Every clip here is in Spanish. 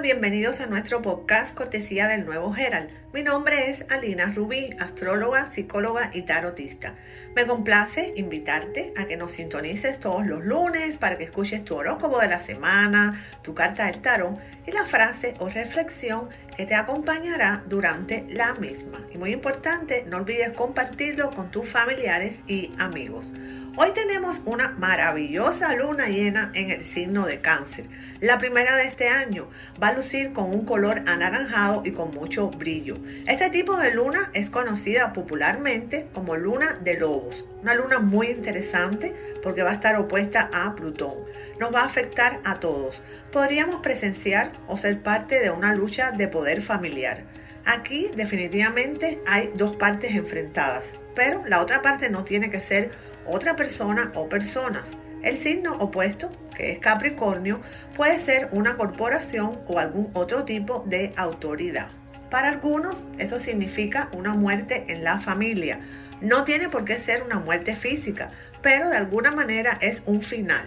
Bienvenidos a nuestro podcast Cortesía del Nuevo Herald. Mi nombre es Alina Rubí, astróloga, psicóloga y tarotista. Me complace invitarte a que nos sintonices todos los lunes para que escuches tu horóscopo de la semana, tu carta del tarot y la frase o reflexión que te acompañará durante la misma. Y muy importante, no olvides compartirlo con tus familiares y amigos. Hoy tenemos una maravillosa luna llena en el signo de cáncer. La primera de este año va a lucir con un color anaranjado y con mucho brillo. Este tipo de luna es conocida popularmente como luna de lobos. Una luna muy interesante porque va a estar opuesta a Plutón. Nos va a afectar a todos. Podríamos presenciar o ser parte de una lucha de poder familiar. Aquí definitivamente hay dos partes enfrentadas, pero la otra parte no tiene que ser otra persona o personas. El signo opuesto, que es Capricornio, puede ser una corporación o algún otro tipo de autoridad. Para algunos eso significa una muerte en la familia. No tiene por qué ser una muerte física, pero de alguna manera es un final.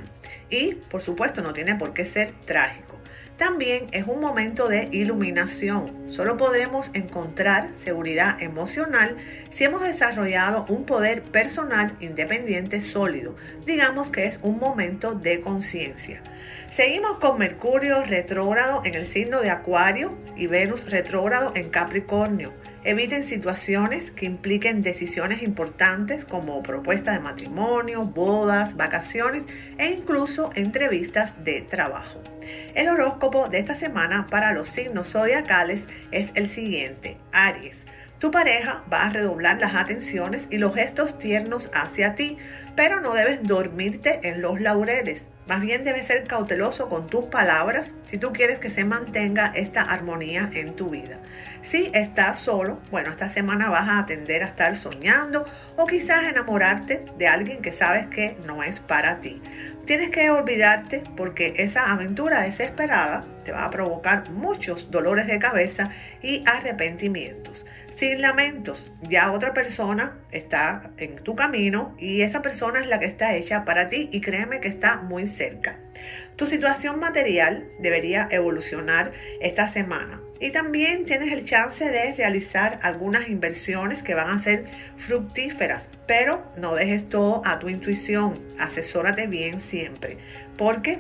Y, por supuesto, no tiene por qué ser trágico. También es un momento de iluminación. Solo podremos encontrar seguridad emocional si hemos desarrollado un poder personal independiente sólido. Digamos que es un momento de conciencia. Seguimos con Mercurio retrógrado en el signo de Acuario y Venus retrógrado en Capricornio. Eviten situaciones que impliquen decisiones importantes como propuesta de matrimonio, bodas, vacaciones e incluso entrevistas de trabajo. El horóscopo de esta semana para los signos zodiacales es el siguiente. Aries. Tu pareja va a redoblar las atenciones y los gestos tiernos hacia ti, pero no debes dormirte en los laureles. Más bien debes ser cauteloso con tus palabras si tú quieres que se mantenga esta armonía en tu vida. Si estás solo, bueno, esta semana vas a atender a estar soñando o quizás enamorarte de alguien que sabes que no es para ti. Tienes que olvidarte porque esa aventura desesperada te va a provocar muchos dolores de cabeza y arrepentimientos. Sin lamentos, ya otra persona está en tu camino y esa persona es la que está hecha para ti y créeme que está muy cerca. Tu situación material debería evolucionar esta semana y también tienes el chance de realizar algunas inversiones que van a ser fructíferas, pero no dejes todo a tu intuición, asesórate bien siempre, porque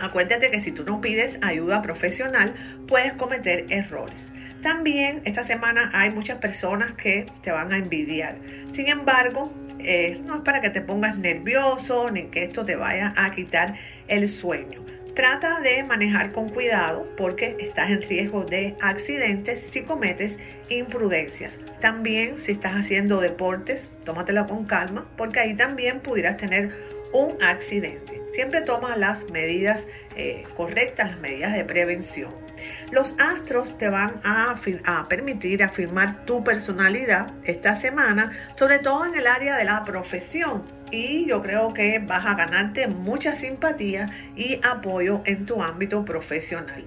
acuérdate que si tú no pides ayuda profesional puedes cometer errores. También esta semana hay muchas personas que te van a envidiar. Sin embargo, eh, no es para que te pongas nervioso ni que esto te vaya a quitar el sueño. Trata de manejar con cuidado porque estás en riesgo de accidentes si cometes imprudencias. También si estás haciendo deportes, tómatelo con calma porque ahí también pudieras tener un accidente. Siempre toma las medidas eh, correctas, las medidas de prevención. Los astros te van a, a, permitir afirmar tu personalidad esta semana, sobre todo en el área de la profesión. Y yo creo que vas a ganarte mucha simpatía y apoyo en tu ámbito profesional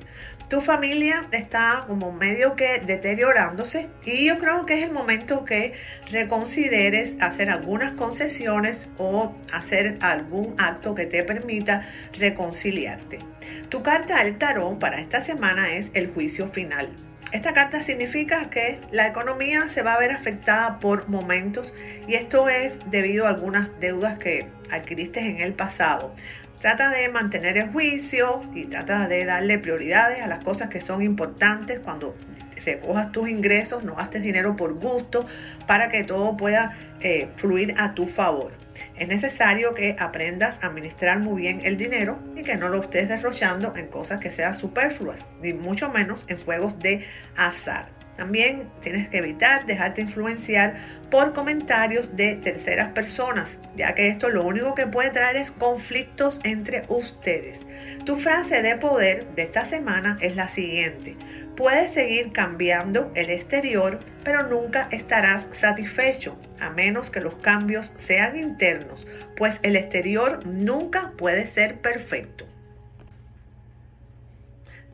tu familia está como medio que deteriorándose y yo creo que es el momento que reconsideres hacer algunas concesiones o hacer algún acto que te permita reconciliarte. Tu carta del tarot para esta semana es el juicio final. Esta carta significa que la economía se va a ver afectada por momentos y esto es debido a algunas deudas que adquiriste en el pasado. Trata de mantener el juicio y trata de darle prioridades a las cosas que son importantes cuando recojas tus ingresos, no gastes dinero por gusto para que todo pueda eh, fluir a tu favor. Es necesario que aprendas a administrar muy bien el dinero y que no lo estés derrochando en cosas que sean superfluas, ni mucho menos en juegos de azar. También tienes que evitar dejarte influenciar por comentarios de terceras personas, ya que esto lo único que puede traer es conflictos entre ustedes. Tu frase de poder de esta semana es la siguiente. Puedes seguir cambiando el exterior, pero nunca estarás satisfecho, a menos que los cambios sean internos, pues el exterior nunca puede ser perfecto.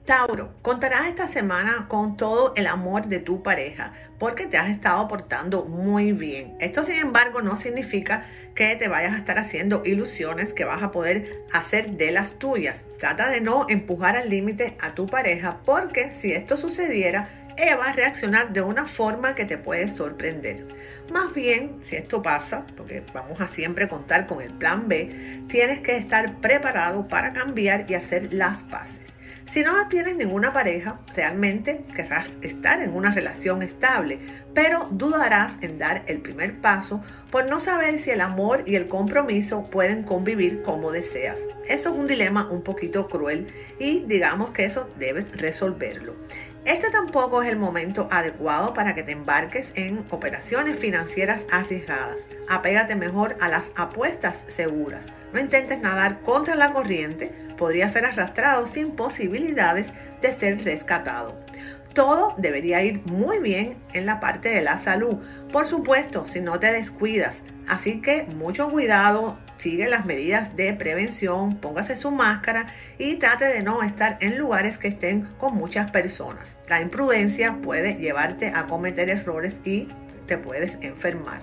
Tauro, contarás esta semana con todo el amor de tu pareja porque te has estado portando muy bien. Esto sin embargo no significa que te vayas a estar haciendo ilusiones que vas a poder hacer de las tuyas. Trata de no empujar al límite a tu pareja porque si esto sucediera, ella va a reaccionar de una forma que te puede sorprender. Más bien, si esto pasa, porque vamos a siempre contar con el plan B, tienes que estar preparado para cambiar y hacer las paces. Si no tienes ninguna pareja, realmente querrás estar en una relación estable, pero dudarás en dar el primer paso por no saber si el amor y el compromiso pueden convivir como deseas. Eso es un dilema un poquito cruel y digamos que eso debes resolverlo. Este tampoco es el momento adecuado para que te embarques en operaciones financieras arriesgadas. Apégate mejor a las apuestas seguras. No intentes nadar contra la corriente, podría ser arrastrado sin posibilidades de ser rescatado. Todo debería ir muy bien en la parte de la salud, por supuesto, si no te descuidas. Así que mucho cuidado, sigue las medidas de prevención, póngase su máscara y trate de no estar en lugares que estén con muchas personas. La imprudencia puede llevarte a cometer errores y te puedes enfermar.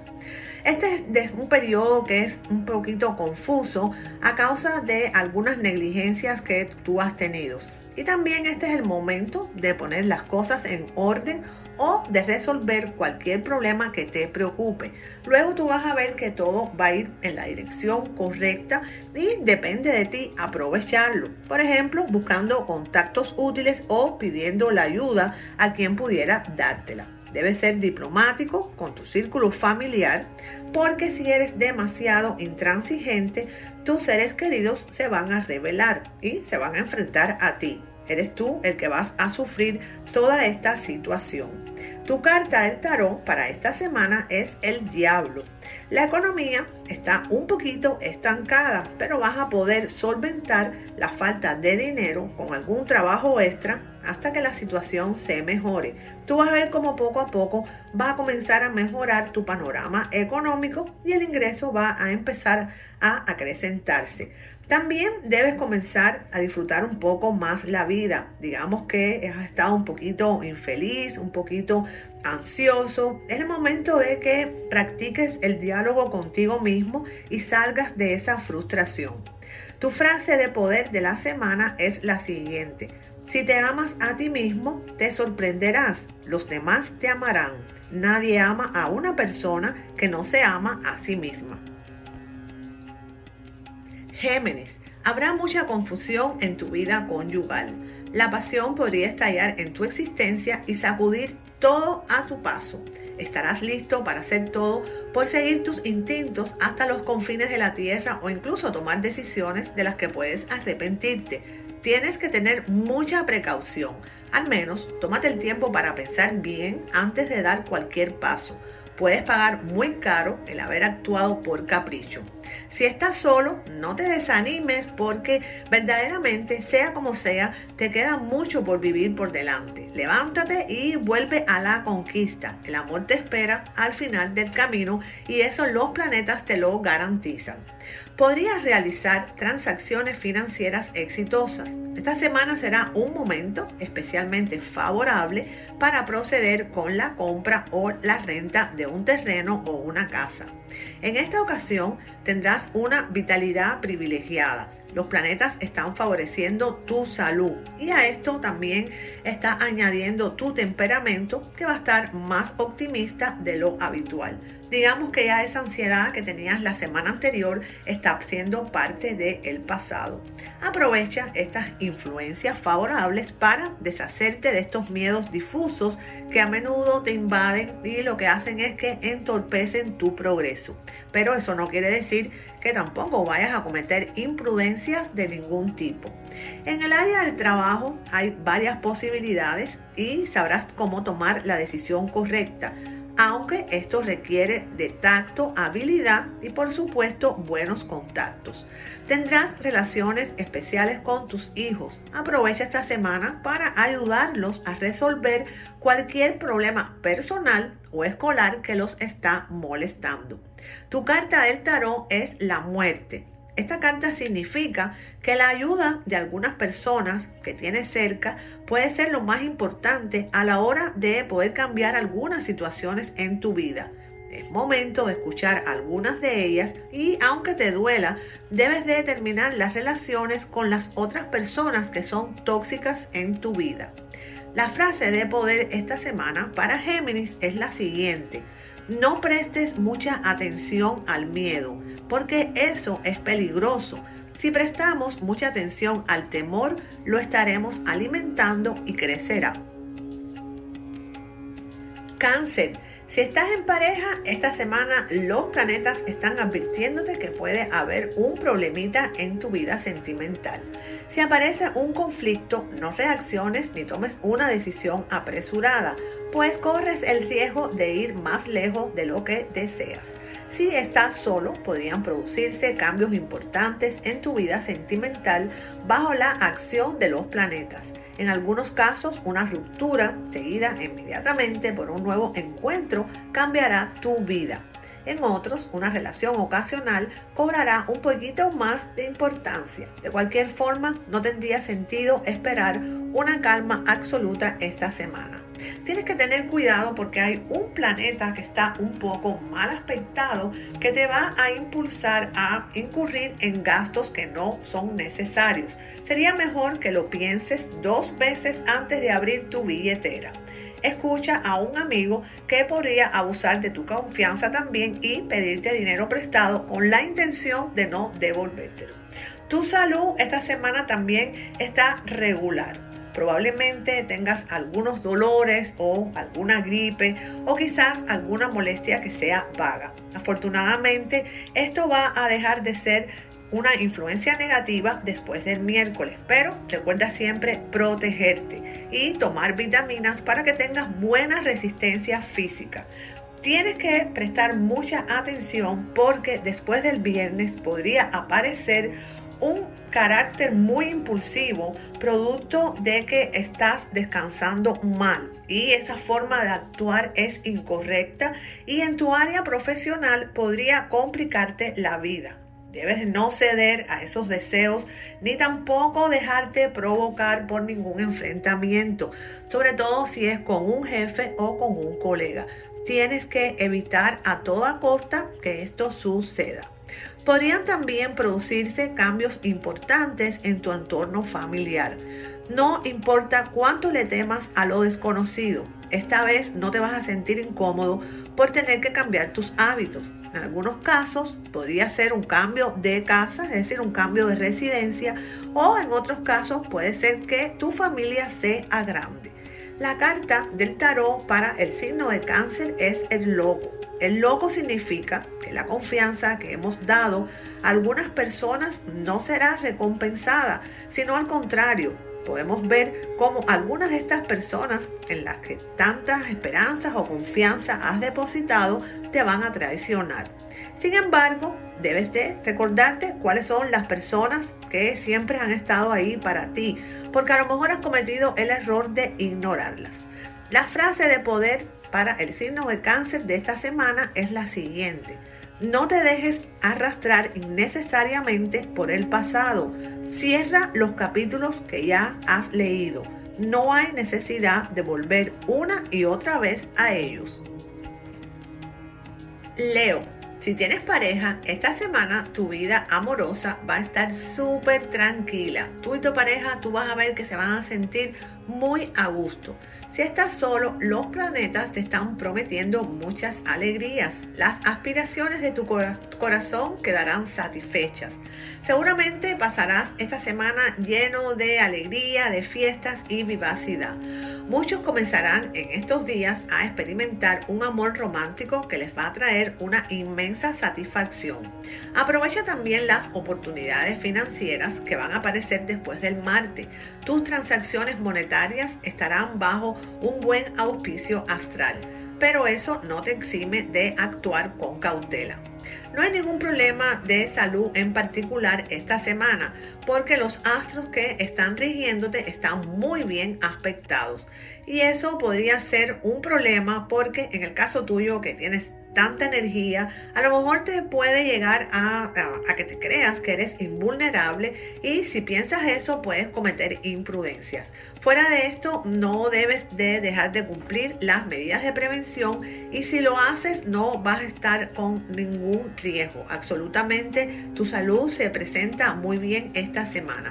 Este es un periodo que es un poquito confuso a causa de algunas negligencias que tú has tenido. Y también este es el momento de poner las cosas en orden o de resolver cualquier problema que te preocupe. Luego tú vas a ver que todo va a ir en la dirección correcta y depende de ti aprovecharlo. Por ejemplo, buscando contactos útiles o pidiendo la ayuda a quien pudiera dártela. Debes ser diplomático con tu círculo familiar porque si eres demasiado intransigente, tus seres queridos se van a rebelar y se van a enfrentar a ti. Eres tú el que vas a sufrir toda esta situación. Tu carta del tarot para esta semana es el diablo. La economía está un poquito estancada, pero vas a poder solventar la falta de dinero con algún trabajo extra hasta que la situación se mejore. Tú vas a ver cómo poco a poco va a comenzar a mejorar tu panorama económico y el ingreso va a empezar a acrecentarse. También debes comenzar a disfrutar un poco más la vida. Digamos que has estado un poquito infeliz, un poquito ansioso. Es el momento de que practiques el diálogo contigo mismo y salgas de esa frustración. Tu frase de poder de la semana es la siguiente. Si te amas a ti mismo, te sorprenderás. Los demás te amarán. Nadie ama a una persona que no se ama a sí misma. Géminis, habrá mucha confusión en tu vida conyugal. La pasión podría estallar en tu existencia y sacudir todo a tu paso. Estarás listo para hacer todo por seguir tus instintos hasta los confines de la tierra o incluso tomar decisiones de las que puedes arrepentirte. Tienes que tener mucha precaución. Al menos tómate el tiempo para pensar bien antes de dar cualquier paso puedes pagar muy caro el haber actuado por capricho. Si estás solo, no te desanimes porque verdaderamente, sea como sea, te queda mucho por vivir por delante. Levántate y vuelve a la conquista. El amor te espera al final del camino y eso los planetas te lo garantizan podrías realizar transacciones financieras exitosas. Esta semana será un momento especialmente favorable para proceder con la compra o la renta de un terreno o una casa. En esta ocasión tendrás una vitalidad privilegiada. Los planetas están favoreciendo tu salud y a esto también está añadiendo tu temperamento que va a estar más optimista de lo habitual digamos que ya esa ansiedad que tenías la semana anterior está siendo parte del pasado. Aprovecha estas influencias favorables para deshacerte de estos miedos difusos que a menudo te invaden y lo que hacen es que entorpecen tu progreso. Pero eso no quiere decir que tampoco vayas a cometer imprudencias de ningún tipo. En el área del trabajo hay varias posibilidades y sabrás cómo tomar la decisión correcta aunque esto requiere de tacto, habilidad y por supuesto buenos contactos. Tendrás relaciones especiales con tus hijos. Aprovecha esta semana para ayudarlos a resolver cualquier problema personal o escolar que los está molestando. Tu carta del tarot es la muerte. Esta carta significa que la ayuda de algunas personas que tienes cerca puede ser lo más importante a la hora de poder cambiar algunas situaciones en tu vida. Es momento de escuchar algunas de ellas y aunque te duela, debes de terminar las relaciones con las otras personas que son tóxicas en tu vida. La frase de poder esta semana para Géminis es la siguiente. No prestes mucha atención al miedo, porque eso es peligroso. Si prestamos mucha atención al temor, lo estaremos alimentando y crecerá. Cáncer. Si estás en pareja, esta semana los planetas están advirtiéndote que puede haber un problemita en tu vida sentimental. Si aparece un conflicto, no reacciones ni tomes una decisión apresurada, pues corres el riesgo de ir más lejos de lo que deseas. Si estás solo, podrían producirse cambios importantes en tu vida sentimental bajo la acción de los planetas. En algunos casos, una ruptura seguida inmediatamente por un nuevo encuentro cambiará tu vida. En otros, una relación ocasional cobrará un poquito más de importancia. De cualquier forma, no tendría sentido esperar una calma absoluta esta semana. Tienes que tener cuidado porque hay un planeta que está un poco mal aspectado que te va a impulsar a incurrir en gastos que no son necesarios. Sería mejor que lo pienses dos veces antes de abrir tu billetera. Escucha a un amigo que podría abusar de tu confianza también y pedirte dinero prestado con la intención de no devolvértelo. Tu salud esta semana también está regular probablemente tengas algunos dolores o alguna gripe o quizás alguna molestia que sea vaga. Afortunadamente, esto va a dejar de ser una influencia negativa después del miércoles, pero recuerda siempre protegerte y tomar vitaminas para que tengas buena resistencia física. Tienes que prestar mucha atención porque después del viernes podría aparecer un carácter muy impulsivo producto de que estás descansando mal y esa forma de actuar es incorrecta y en tu área profesional podría complicarte la vida. Debes no ceder a esos deseos ni tampoco dejarte provocar por ningún enfrentamiento, sobre todo si es con un jefe o con un colega. Tienes que evitar a toda costa que esto suceda. Podrían también producirse cambios importantes en tu entorno familiar. No importa cuánto le temas a lo desconocido, esta vez no te vas a sentir incómodo por tener que cambiar tus hábitos. En algunos casos podría ser un cambio de casa, es decir, un cambio de residencia, o en otros casos puede ser que tu familia sea grande. La carta del tarot para el signo de cáncer es el loco. El loco significa que la confianza que hemos dado a algunas personas no será recompensada, sino al contrario, podemos ver cómo algunas de estas personas en las que tantas esperanzas o confianza has depositado te van a traicionar. Sin embargo, debes de recordarte cuáles son las personas que siempre han estado ahí para ti, porque a lo mejor has cometido el error de ignorarlas. La frase de poder para el signo de cáncer de esta semana es la siguiente. No te dejes arrastrar innecesariamente por el pasado. Cierra los capítulos que ya has leído. No hay necesidad de volver una y otra vez a ellos. Leo, si tienes pareja, esta semana tu vida amorosa va a estar súper tranquila. Tú y tu pareja, tú vas a ver que se van a sentir muy a gusto. Si estás solo, los planetas te están prometiendo muchas alegrías. Las aspiraciones de tu corazón quedarán satisfechas. Seguramente pasarás esta semana lleno de alegría, de fiestas y vivacidad. Muchos comenzarán en estos días a experimentar un amor romántico que les va a traer una inmensa satisfacción. Aprovecha también las oportunidades financieras que van a aparecer después del martes. Tus transacciones monetarias estarán bajo un buen auspicio astral, pero eso no te exime de actuar con cautela. No hay ningún problema de salud en particular esta semana porque los astros que están rigiéndote están muy bien aspectados y eso podría ser un problema porque en el caso tuyo que tienes tanta energía, a lo mejor te puede llegar a, a, que te creas que eres invulnerable y si piensas eso puedes cometer imprudencias. Fuera de esto, no debes de dejar de cumplir las medidas de prevención y si lo haces no vas a estar con ningún riesgo. Absolutamente tu salud se presenta muy bien esta semana.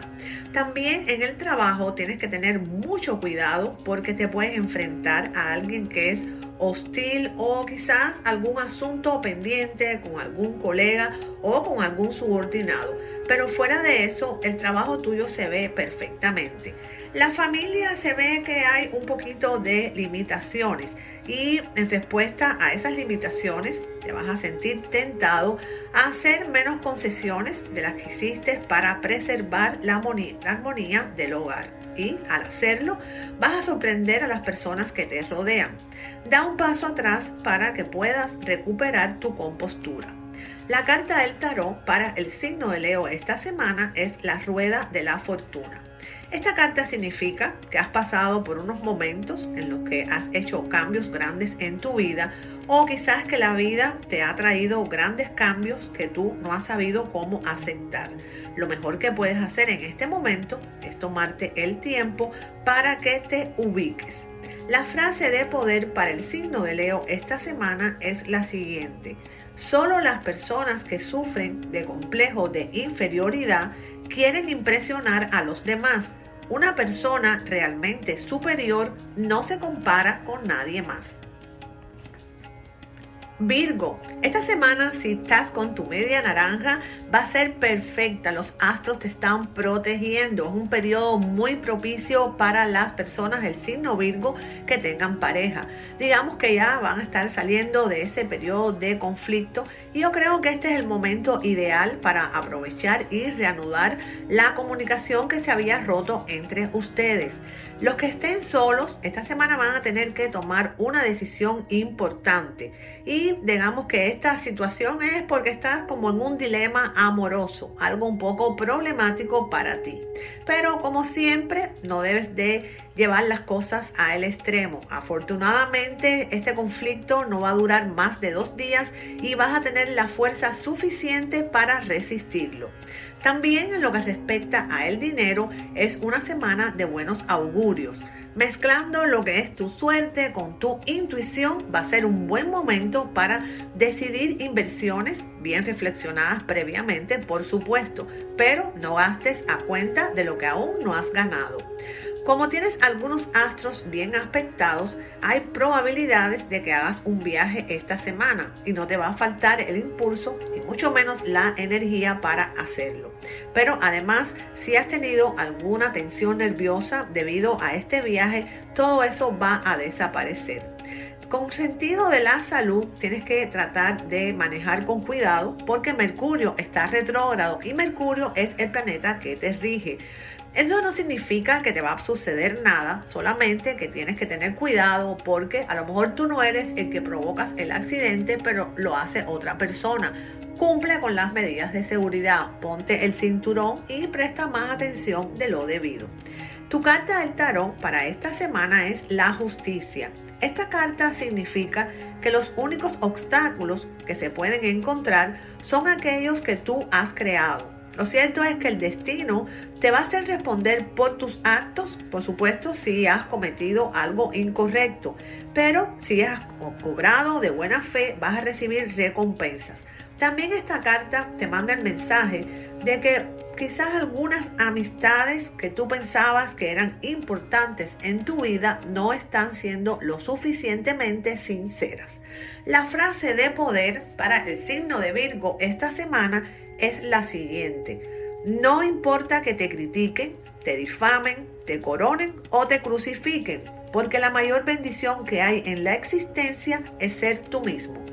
También en el trabajo tienes que tener mucho cuidado porque te puedes enfrentar a alguien que es hostil o quizás algún asunto pendiente con algún colega o con algún subordinado. Pero fuera de eso, el trabajo tuyo se ve perfectamente. La familia se ve que hay un poquito de limitaciones y en respuesta a esas limitaciones te vas a sentir tentado a hacer menos concesiones de las que hiciste para preservar la armonía, del hogar. Y al hacerlo vas a sorprender a las personas que te rodean. Da un paso atrás para que puedas recuperar tu compostura. La carta del tarot para el signo de Leo esta semana es la rueda de la fortuna. Esta carta significa que has pasado por unos momentos en los que has hecho cambios grandes en tu vida o quizás que la vida te ha traído grandes cambios que tú no has sabido cómo aceptar. Lo mejor que puedes hacer en este momento es tomarte el tiempo para que te ubiques. La frase de poder para el signo de Leo esta semana es la siguiente. Solo las personas que sufren de complejo de inferioridad quieren impresionar a los demás una persona realmente superior no se compara con nadie más. Virgo, esta semana si estás con tu media naranja va a ser perfecta. Los astros te están protegiendo. Es un periodo muy propicio para las personas del signo Virgo que tengan pareja. Digamos que ya van a estar saliendo de ese periodo de conflicto y yo creo que este es el momento ideal para aprovechar y reanudar la comunicación que se había roto entre ustedes. Los que estén solos esta semana van a tener que tomar una decisión importante y digamos que esta situación es porque estás como en un dilema amoroso, algo un poco problemático para ti. Pero como siempre, no debes de llevar las cosas a el extremo. Afortunadamente, este conflicto no va a durar más de dos días y vas a tener la fuerza suficiente para resistirlo. También en lo que respecta a el dinero, es una semana de buenos augurios. Mezclando lo que es tu suerte con tu intuición va a ser un buen momento para decidir inversiones bien reflexionadas previamente, por supuesto, pero no gastes a cuenta de lo que aún no has ganado. Como tienes algunos astros bien aspectados, hay probabilidades de que hagas un viaje esta semana y no te va a faltar el impulso y mucho menos la energía para hacerlo. Pero además, si has tenido alguna tensión nerviosa debido a este viaje, todo eso va a desaparecer. Con sentido de la salud, tienes que tratar de manejar con cuidado porque Mercurio está retrógrado y Mercurio es el planeta que te rige. Eso no significa que te va a suceder nada, solamente que tienes que tener cuidado porque a lo mejor tú no eres el que provocas el accidente, pero lo hace otra persona. Cumple con las medidas de seguridad, ponte el cinturón y presta más atención de lo debido. Tu carta del tarot para esta semana es la justicia. Esta carta significa que los únicos obstáculos que se pueden encontrar son aquellos que tú has creado lo cierto es que el destino te va a hacer responder por tus actos, por supuesto, si has cometido algo incorrecto, pero si has cobrado de buena fe, vas a recibir recompensas. También esta carta te manda el mensaje de que quizás algunas amistades que tú pensabas que eran importantes en tu vida no están siendo lo suficientemente sinceras. La frase de poder para el signo de Virgo esta semana es la siguiente. No importa que te critiquen, te difamen, te coronen o te crucifiquen, porque la mayor bendición que hay en la existencia es ser tú mismo.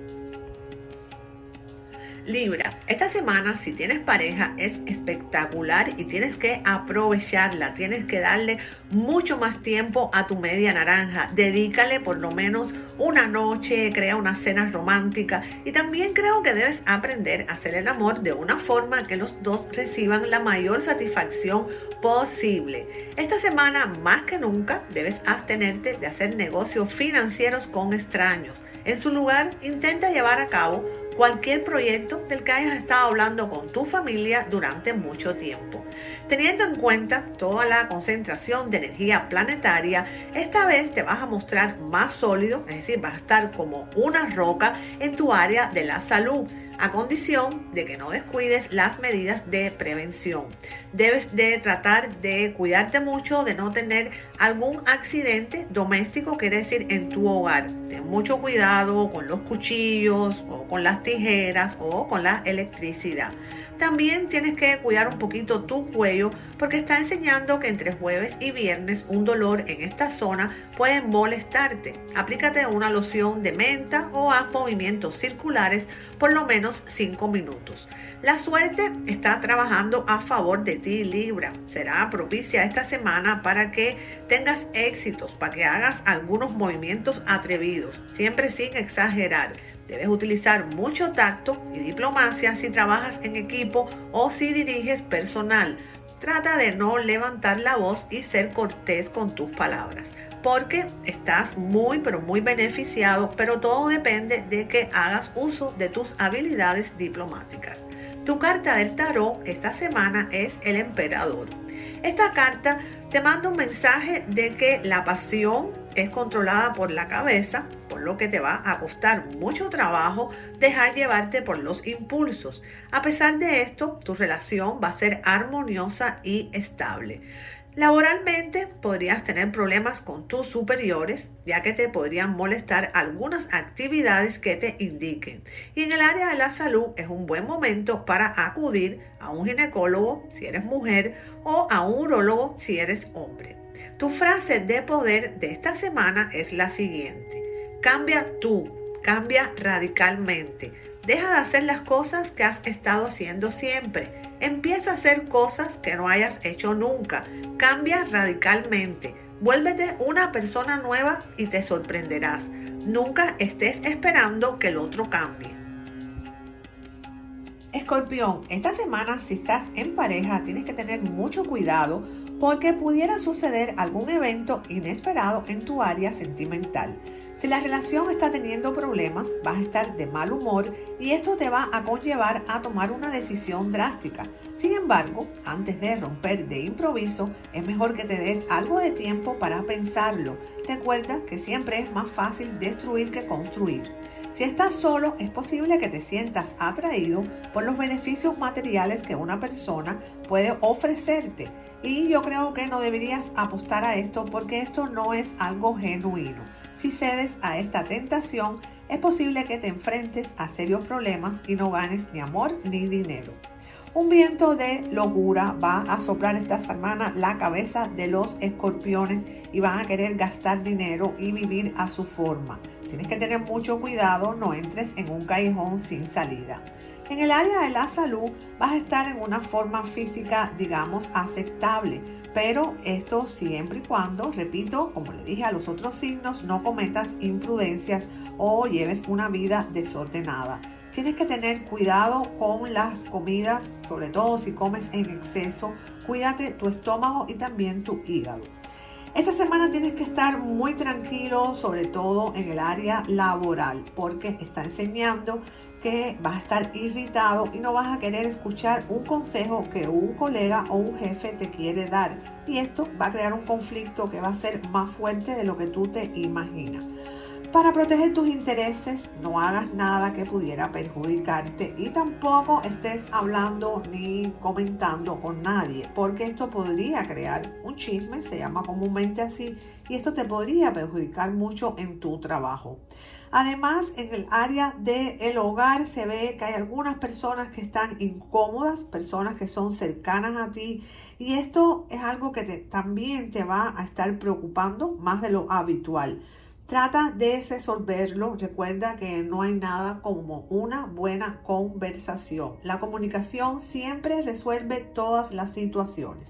Libra, esta semana si tienes pareja es espectacular y tienes que aprovecharla, tienes que darle mucho más tiempo a tu media naranja, dedícale por lo menos una noche, crea una cena romántica y también creo que debes aprender a hacer el amor de una forma que los dos reciban la mayor satisfacción posible. Esta semana más que nunca debes abstenerte de hacer negocios financieros con extraños. En su lugar, intenta llevar a cabo cualquier proyecto del que hayas estado hablando con tu familia durante mucho tiempo. Teniendo en cuenta toda la concentración de energía planetaria, esta vez te vas a mostrar más sólido, es decir, vas a estar como una roca en tu área de la salud a condición de que no descuides las medidas de prevención. Debes de tratar de cuidarte mucho de no tener algún accidente doméstico, quiere decir en tu hogar. Ten mucho cuidado con los cuchillos o con las tijeras o con la electricidad. También tienes que cuidar un poquito tu cuello porque está enseñando que entre jueves y viernes un dolor en esta zona puede molestarte. Aplícate una loción de menta o haz movimientos circulares por lo menos 5 minutos. La suerte está trabajando a favor de ti, Libra. Será propicia esta semana para que tengas éxitos, para que hagas algunos movimientos atrevidos, siempre sin exagerar. Debes utilizar mucho tacto y diplomacia si trabajas en equipo o si diriges personal. Trata de no levantar la voz y ser cortés con tus palabras, porque estás muy pero muy beneficiado, pero todo depende de que hagas uso de tus habilidades diplomáticas. Tu carta del tarot esta semana es el emperador. Esta carta te manda un mensaje de que la pasión es controlada por la cabeza, lo que te va a costar mucho trabajo dejar llevarte por los impulsos. A pesar de esto, tu relación va a ser armoniosa y estable. Laboralmente podrías tener problemas con tus superiores, ya que te podrían molestar algunas actividades que te indiquen. Y en el área de la salud es un buen momento para acudir a un ginecólogo si eres mujer o a un urólogo si eres hombre. Tu frase de poder de esta semana es la siguiente. Cambia tú, cambia radicalmente. Deja de hacer las cosas que has estado haciendo siempre Empieza a hacer cosas que no hayas hecho nunca. Cambia radicalmente. Vuélvete una persona nueva y te sorprenderás. Nunca estés esperando que el otro cambie. Escorpión, esta semana si estás en pareja tienes que tener mucho cuidado porque pudiera suceder algún evento inesperado en tu área sentimental. Si la relación está teniendo problemas, vas a estar de mal humor y esto te va a conllevar a tomar una decisión drástica. Sin embargo, antes de romper de improviso, es mejor que te des algo de tiempo para pensarlo. Recuerda que siempre es más fácil destruir que construir. Si estás solo, es posible que te sientas atraído por los beneficios materiales que una persona puede ofrecerte. Y yo creo que no deberías apostar a esto porque esto no es algo genuino. Si cedes a esta tentación, es posible que te enfrentes a serios problemas y no ganes ni amor ni dinero. Un viento de locura va a soplar esta semana la cabeza de los escorpiones y van a querer gastar dinero y vivir a su forma. Tienes que tener mucho cuidado, no entres en un callejón sin salida. En el área de la salud vas a estar en una forma física, digamos, aceptable pero esto siempre y cuando, repito, como le dije a los otros signos, no cometas imprudencias o lleves una vida desordenada. Tienes que tener cuidado con las comidas, sobre todo si comes en exceso. Cuídate tu estómago y también tu hígado. Esta semana tienes que estar muy tranquilo, sobre todo en el área laboral, porque está enseñando que vas a estar irritado y no vas a querer escuchar un consejo que un colega o un jefe te quiere dar. Y esto va a crear un conflicto que va a ser más fuerte de lo que tú te imaginas. Para proteger tus intereses, no hagas nada que pudiera perjudicarte y tampoco estés hablando ni comentando con nadie, porque esto podría crear un chisme, se llama comúnmente así, y esto te podría perjudicar mucho en tu trabajo. Además, en el área del hogar se ve que hay algunas personas que están incómodas, personas que son cercanas a ti y esto es algo que también te va a estar preocupando más de lo habitual. Trata de resolverlo. Recuerda que no hay nada como una buena conversación. La comunicación siempre resuelve todas las situaciones.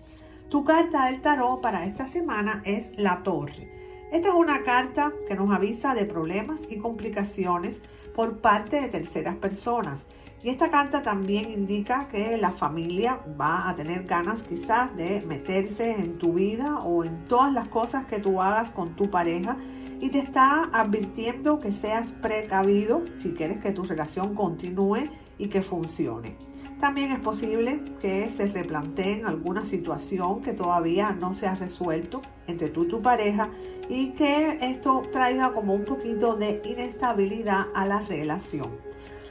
Tu carta del tarot para esta semana es la torre. Esta es una carta que nos avisa de problemas y complicaciones por parte de terceras personas. Y esta carta también indica que la familia va a tener ganas quizás de meterse en tu vida o en todas las cosas que tú hagas con tu pareja y te está advirtiendo que seas precavido si quieres que tu relación continúe y que funcione. También es posible que se replanteen alguna situación que todavía no se ha resuelto entre tú y tu pareja y que esto traiga como un poquito de inestabilidad a la relación.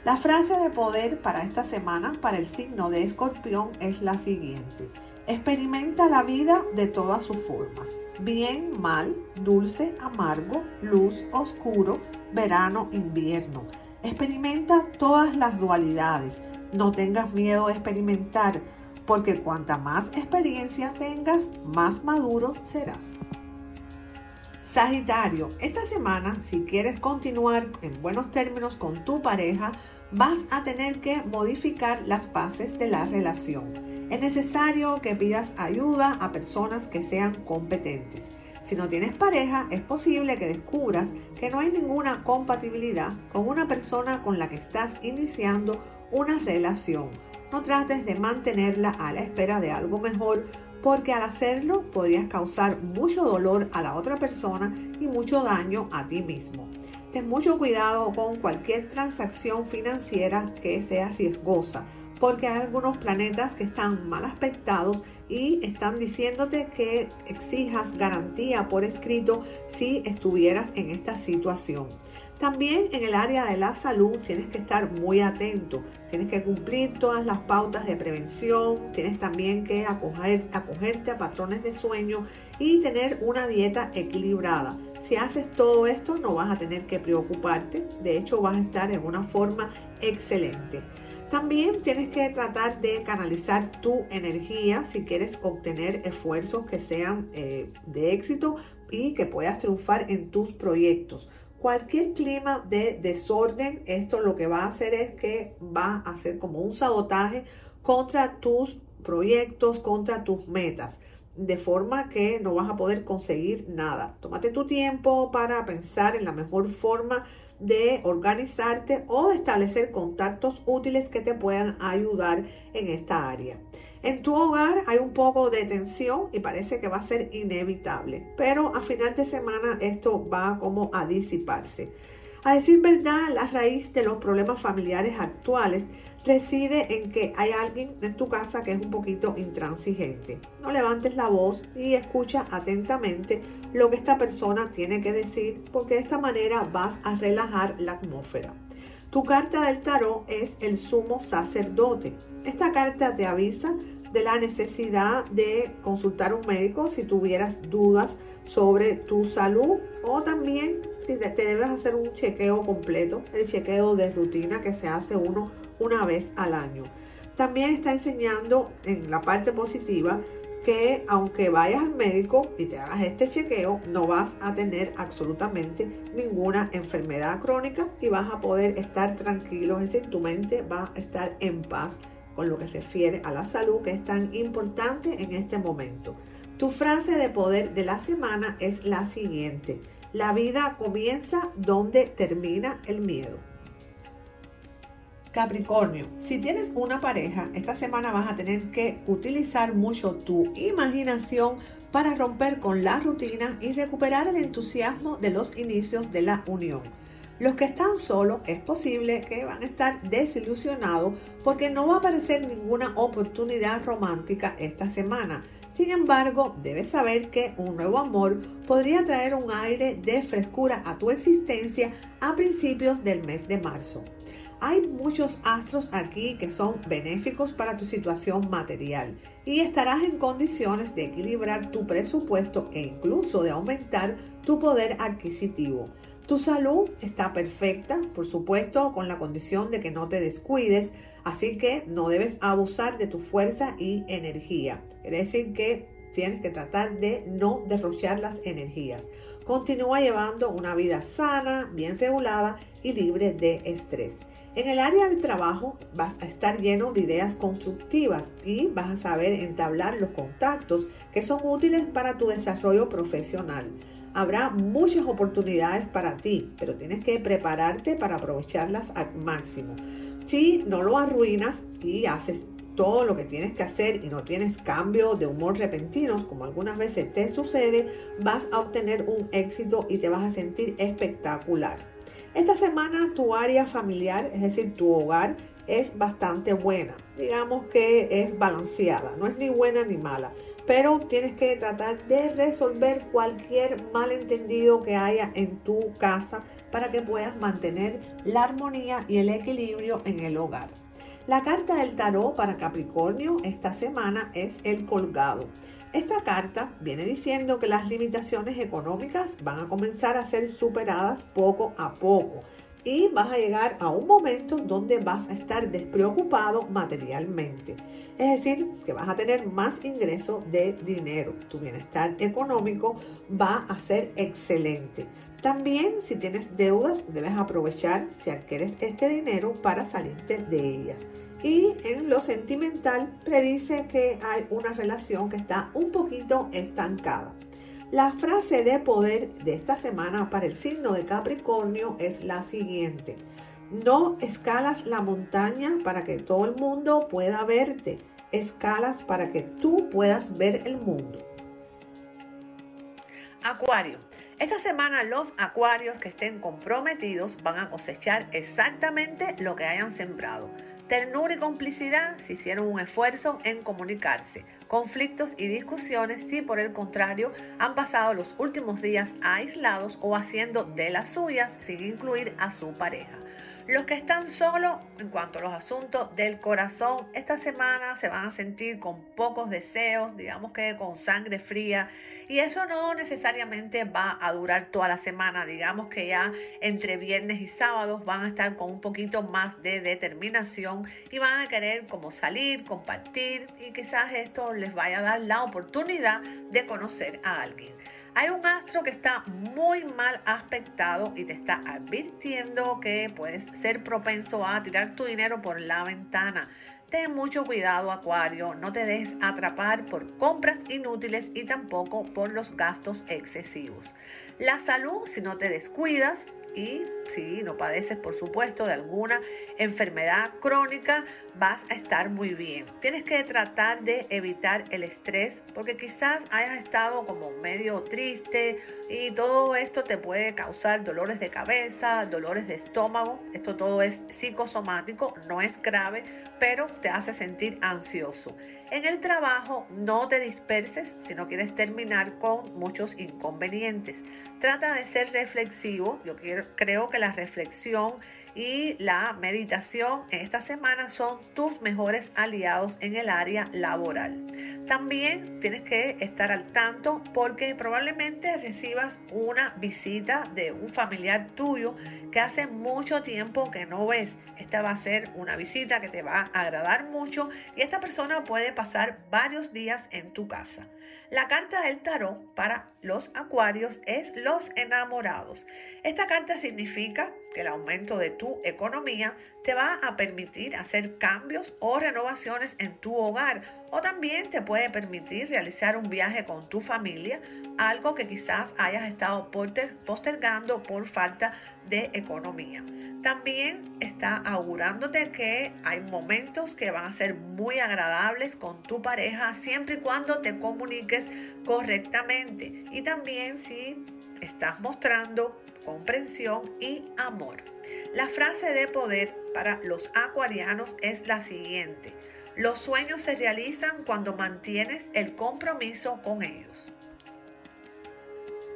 La frase de poder para esta semana para el signo de escorpión es la siguiente. Experimenta la vida de todas sus formas bien, mal, dulce, amargo, luz, oscuro, verano, invierno. Experimenta todas las dualidades. No tengas miedo a experimentar, porque cuanta más experiencia tengas, más maduro serás. Sagitario, esta semana, si quieres continuar en buenos términos con tu pareja, vas a tener que modificar las bases de la relación. Es necesario que pidas ayuda a personas que sean competentes. Si no tienes pareja, es posible que descubras que no hay ninguna compatibilidad con una persona con la que estás iniciando una relación. No trates de mantenerla a la espera de algo mejor porque al hacerlo podrías causar mucho dolor a la otra persona y mucho daño a ti mismo. Ten mucho cuidado con cualquier transacción financiera que sea riesgosa porque hay algunos planetas que están mal aspectados y están diciéndote que exijas garantía por escrito si estuvieras en esta situación. También en el área de la salud tienes que estar muy atento, tienes que cumplir todas las pautas de prevención, tienes también que acogerte a patrones de sueño y tener una dieta equilibrada. Si haces todo esto no vas a tener que preocuparte, de hecho vas a estar en una forma excelente. También tienes que tratar de canalizar tu energía si quieres obtener esfuerzos que sean eh, de éxito y que puedas triunfar en tus proyectos. Cualquier clima de desorden, esto lo que va a hacer es que va a hacer como un sabotaje contra tus proyectos, contra tus metas de forma que no vas a poder conseguir nada. Tómate tu tiempo para pensar en la mejor forma de organizarte o de establecer contactos útiles que te puedan ayudar en esta área. En tu hogar hay un poco de tensión y parece que va a ser inevitable, pero a final de semana esto va como a disiparse. A decir verdad, la raíz de los problemas familiares actuales reside en que hay alguien en tu casa que es un poquito intransigente. No levantes la voz y escucha atentamente lo que esta persona tiene que decir porque de esta manera vas a relajar la atmósfera. Tu carta del tarot es el sumo sacerdote. Esta carta te avisa de la necesidad de consultar un médico si tuvieras dudas sobre tu salud o también te debes hacer un chequeo completo, el chequeo de rutina que se hace uno una vez al año. También está enseñando en la parte positiva que aunque vayas al médico y te hagas este chequeo, no vas a tener absolutamente ninguna enfermedad crónica y vas a poder estar tranquilo, es decir, tu mente va a estar en paz con lo que refiere a la salud que es tan importante en este momento. Tu frase de poder de la semana es la siguiente. La vida comienza donde termina el miedo. Capricornio, si tienes una pareja, esta semana vas a tener que utilizar mucho tu imaginación para romper con la rutina y recuperar el entusiasmo de los inicios de la unión. Los que están solos es posible que van a estar desilusionados porque no va a aparecer ninguna oportunidad romántica esta semana. Sin embargo, debes saber que un nuevo amor podría traer un aire de frescura a tu existencia a principios del mes de marzo. Hay muchos astros aquí que son benéficos para tu situación material y estarás en condiciones de equilibrar tu presupuesto e incluso de aumentar tu poder adquisitivo. Tu salud está perfecta, por supuesto, con la condición de que no te descuides, así que no debes abusar de tu fuerza y energía. Es decir, que tienes que tratar de no derrochar las energías. Continúa llevando una vida sana, bien regulada y libre de estrés. En el área del trabajo vas a estar lleno de ideas constructivas y vas a saber entablar los contactos que son útiles para tu desarrollo profesional. Habrá muchas oportunidades para ti, pero tienes que prepararte para aprovecharlas al máximo. Si no lo arruinas y haces todo lo que tienes que hacer y no tienes cambio de humor repentinos, como algunas veces te sucede, vas a obtener un éxito y te vas a sentir espectacular. Esta semana tu área familiar, es decir, tu hogar, es bastante buena. Digamos que es balanceada, no es ni buena ni mala. Pero tienes que tratar de resolver cualquier malentendido que haya en tu casa para que puedas mantener la armonía y el equilibrio en el hogar. La carta del tarot para Capricornio esta semana es el colgado. Esta carta viene diciendo que las limitaciones económicas van a comenzar a ser superadas poco a poco y vas a llegar a un momento donde vas a estar despreocupado materialmente. Es decir, que vas a tener más ingresos de dinero. Tu bienestar económico va a ser excelente. También si tienes deudas, debes aprovechar si adquieres este dinero para salirte de ellas. Y en lo sentimental predice que hay una relación que está un poquito estancada. La frase de poder de esta semana para el signo de Capricornio es la siguiente. No escalas la montaña para que todo el mundo pueda verte. Escalas para que tú puedas ver el mundo. Acuario. Esta semana los acuarios que estén comprometidos van a cosechar exactamente lo que hayan sembrado. Ternura y complicidad si hicieron un esfuerzo en comunicarse. Conflictos y discusiones si por el contrario han pasado los últimos días aislados o haciendo de las suyas sin incluir a su pareja. Los que están solos en cuanto a los asuntos del corazón, esta semana se van a sentir con pocos deseos, digamos que con sangre fría. Y eso no necesariamente va a durar toda la semana. Digamos que ya entre viernes y sábados van a estar con un poquito más de determinación y van a querer como salir, compartir y quizás esto les vaya a dar la oportunidad de conocer a alguien. Hay un astro que está muy mal aspectado y te está advirtiendo que puedes ser propenso a tirar tu dinero por la ventana. Ten mucho cuidado, Acuario, no te dejes atrapar por compras inútiles y tampoco por los gastos excesivos. La salud, si no te descuidas, y si no padeces, por supuesto, de alguna enfermedad crónica, vas a estar muy bien. Tienes que tratar de evitar el estrés porque quizás hayas estado como medio triste y todo esto te puede causar dolores de cabeza, dolores de estómago. Esto todo es psicosomático, no es grave, pero te hace sentir ansioso. En el trabajo no te disperses si no quieres terminar con muchos inconvenientes. Trata de ser reflexivo. Yo creo que la reflexión y la meditación esta semana son tus mejores aliados en el área laboral. También tienes que estar al tanto porque probablemente recibas una visita de un familiar tuyo que hace mucho tiempo que no ves. Esta va a ser una visita que te va a agradar mucho y esta persona puede pasar varios días en tu casa. La carta del tarot para los acuarios es los enamorados. Esta carta significa que el aumento de tu economía te va a permitir hacer cambios o renovaciones en tu hogar o también te puede permitir realizar un viaje con tu familia, algo que quizás hayas estado postergando por falta de economía. También está augurándote que hay momentos que van a ser muy agradables con tu pareja siempre y cuando te comuniques correctamente. Y también si estás mostrando comprensión y amor. La frase de poder para los acuarianos es la siguiente. Los sueños se realizan cuando mantienes el compromiso con ellos.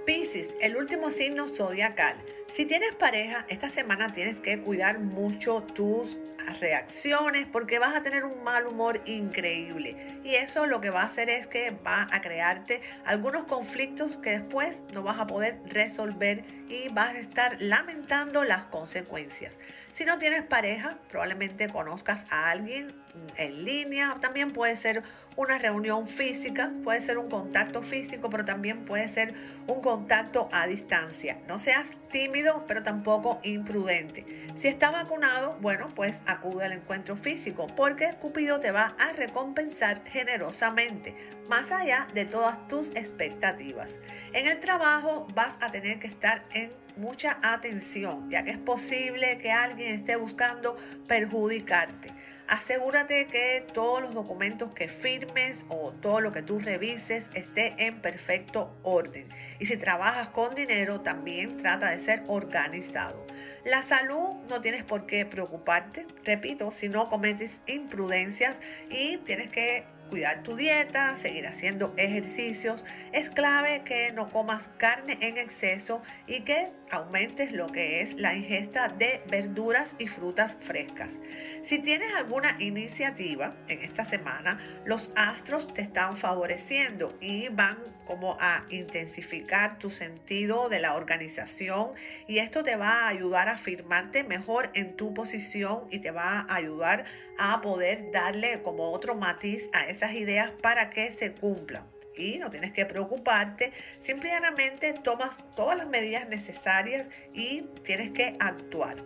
Piscis, el último signo zodiacal. Si tienes pareja, esta semana tienes que cuidar mucho tus reacciones porque vas a tener un mal humor increíble y eso lo que va a hacer es que va a crearte algunos conflictos que después no vas a poder resolver y vas a estar lamentando las consecuencias. Si no tienes pareja, probablemente conozcas a alguien en línea. También puede ser una reunión física, puede ser un contacto físico, pero también puede ser un contacto a distancia. No seas tímido, pero tampoco imprudente. Si está vacunado, bueno, pues acude al encuentro físico, porque Cupido te va a recompensar generosamente, más allá de todas tus expectativas. En el trabajo vas a tener que estar en mucha atención, ya que es posible que alguien esté buscando perjudicarte. Asegúrate que todos los documentos que firmes o todo lo que tú revises esté en perfecto orden. Y si trabajas con dinero, también trata de ser organizado. La salud no tienes por qué preocuparte, repito, si no cometes imprudencias y tienes que cuidar tu dieta, seguir haciendo ejercicios. Es clave que no comas carne en exceso y que aumentes lo que es la ingesta de verduras y frutas frescas. Si tienes alguna iniciativa en esta semana, los astros te están favoreciendo y van como a intensificar tu sentido de la organización y esto te va a ayudar a firmarte mejor en tu posición y te va a ayudar a poder darle como otro matiz a esas ideas para que se cumplan y no tienes que preocuparte, simplemente tomas todas las medidas necesarias y tienes que actuar.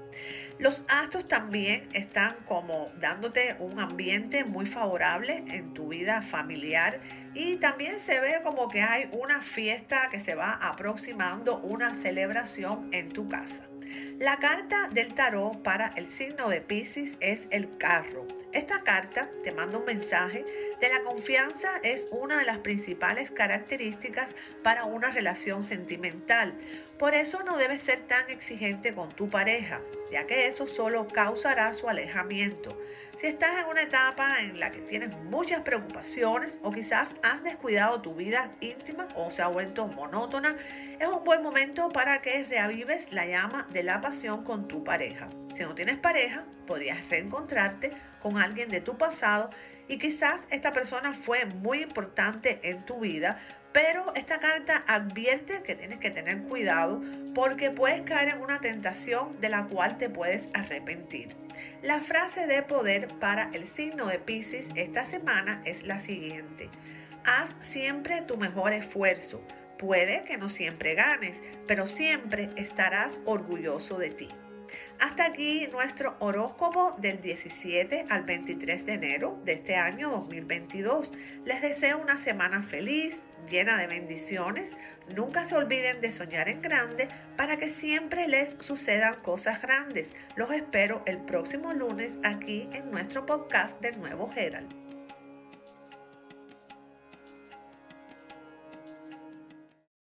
Los astros también están como dándote un ambiente muy favorable en tu vida familiar y también se ve como que hay una fiesta que se va aproximando, una celebración en tu casa. La carta del tarot para el signo de Pisces es el carro. Esta carta te manda un mensaje de la confianza es una de las principales características para una relación sentimental. Por eso no debes ser tan exigente con tu pareja, ya que eso solo causará su alejamiento. Si estás en una etapa en la que tienes muchas preocupaciones o quizás has descuidado tu vida íntima o se ha vuelto monótona, es un buen momento para que reavives la llama de la pasión con tu pareja. Si no tienes pareja, podrías reencontrarte con alguien de tu pasado y quizás esta persona fue muy importante en tu vida, pero esta carta advierte que tienes que tener cuidado porque puedes caer en una tentación de la cual te puedes arrepentir. La frase de poder para el signo de Pisces esta semana es la siguiente. Haz siempre tu mejor esfuerzo. Puede que no siempre ganes, pero siempre estarás orgulloso de ti. Hasta aquí nuestro horóscopo del 17 al 23 de enero de este año 2022. Les deseo una semana feliz, llena de bendiciones. Nunca se olviden de soñar en grande para que siempre les sucedan cosas grandes. Los espero el próximo lunes aquí en nuestro podcast del Nuevo Herald.